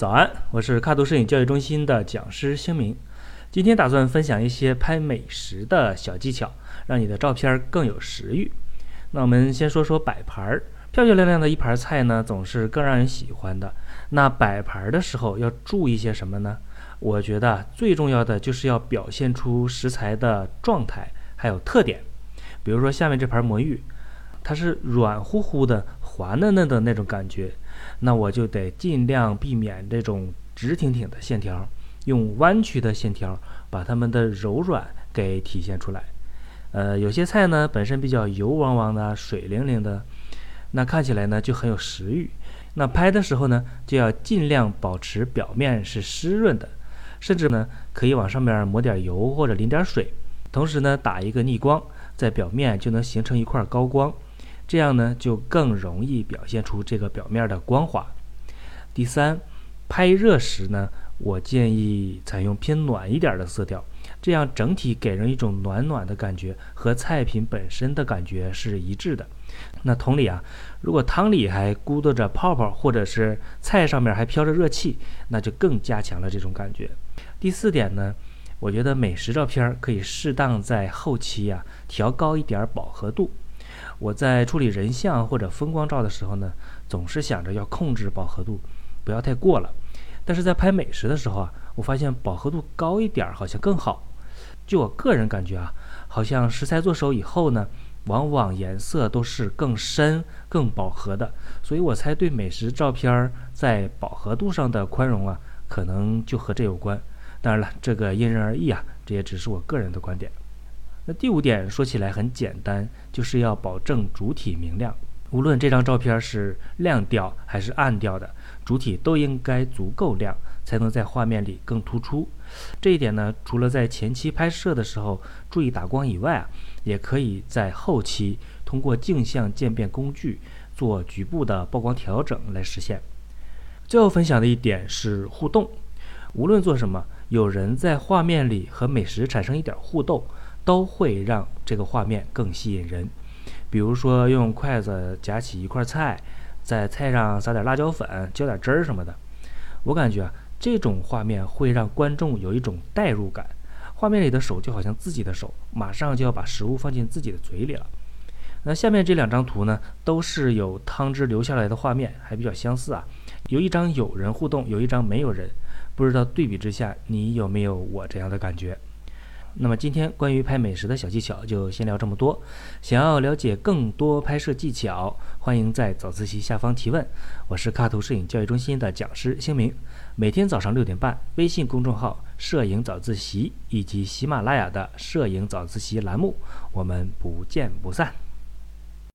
早安，我是卡图摄影教育中心的讲师星明。今天打算分享一些拍美食的小技巧，让你的照片更有食欲。那我们先说说摆盘儿，漂漂亮亮的一盘菜呢，总是更让人喜欢的。那摆盘的时候要注意些什么呢？我觉得最重要的就是要表现出食材的状态还有特点。比如说下面这盘魔芋，它是软乎乎的、滑嫩嫩的那种感觉。那我就得尽量避免这种直挺挺的线条，用弯曲的线条把它们的柔软给体现出来。呃，有些菜呢本身比较油汪汪的、水灵灵的，那看起来呢就很有食欲。那拍的时候呢，就要尽量保持表面是湿润的，甚至呢可以往上面抹点油或者淋点水，同时呢打一个逆光，在表面就能形成一块高光。这样呢，就更容易表现出这个表面的光滑。第三，拍热时呢，我建议采用偏暖一点的色调，这样整体给人一种暖暖的感觉，和菜品本身的感觉是一致的。那同理啊，如果汤里还咕嘟着泡泡，或者是菜上面还飘着热气，那就更加强了这种感觉。第四点呢，我觉得美食照片可以适当在后期呀调高一点饱和度。我在处理人像或者风光照的时候呢，总是想着要控制饱和度，不要太过了。但是在拍美食的时候啊，我发现饱和度高一点好像更好。就我个人感觉啊，好像食材做熟以后呢，往往颜色都是更深、更饱和的。所以我猜对美食照片在饱和度上的宽容啊，可能就和这有关。当然了，这个因人而异啊，这也只是我个人的观点。第五点说起来很简单，就是要保证主体明亮。无论这张照片是亮调还是暗调的，主体都应该足够亮，才能在画面里更突出。这一点呢，除了在前期拍摄的时候注意打光以外啊，也可以在后期通过镜像渐变工具做局部的曝光调整来实现。最后分享的一点是互动，无论做什么，有人在画面里和美食产生一点互动。都会让这个画面更吸引人。比如说，用筷子夹起一块菜，在菜上撒点辣椒粉、浇点汁儿什么的。我感觉啊，这种画面会让观众有一种代入感，画面里的手就好像自己的手，马上就要把食物放进自己的嘴里了。那下面这两张图呢，都是有汤汁流下来的画面，还比较相似啊。有一张有人互动，有一张没有人，不知道对比之下，你有没有我这样的感觉？那么今天关于拍美食的小技巧就先聊这么多。想要了解更多拍摄技巧，欢迎在早自习下方提问。我是卡图摄影教育中心的讲师星明，每天早上六点半，微信公众号“摄影早自习”以及喜马拉雅的“摄影早自习”栏目，我们不见不散。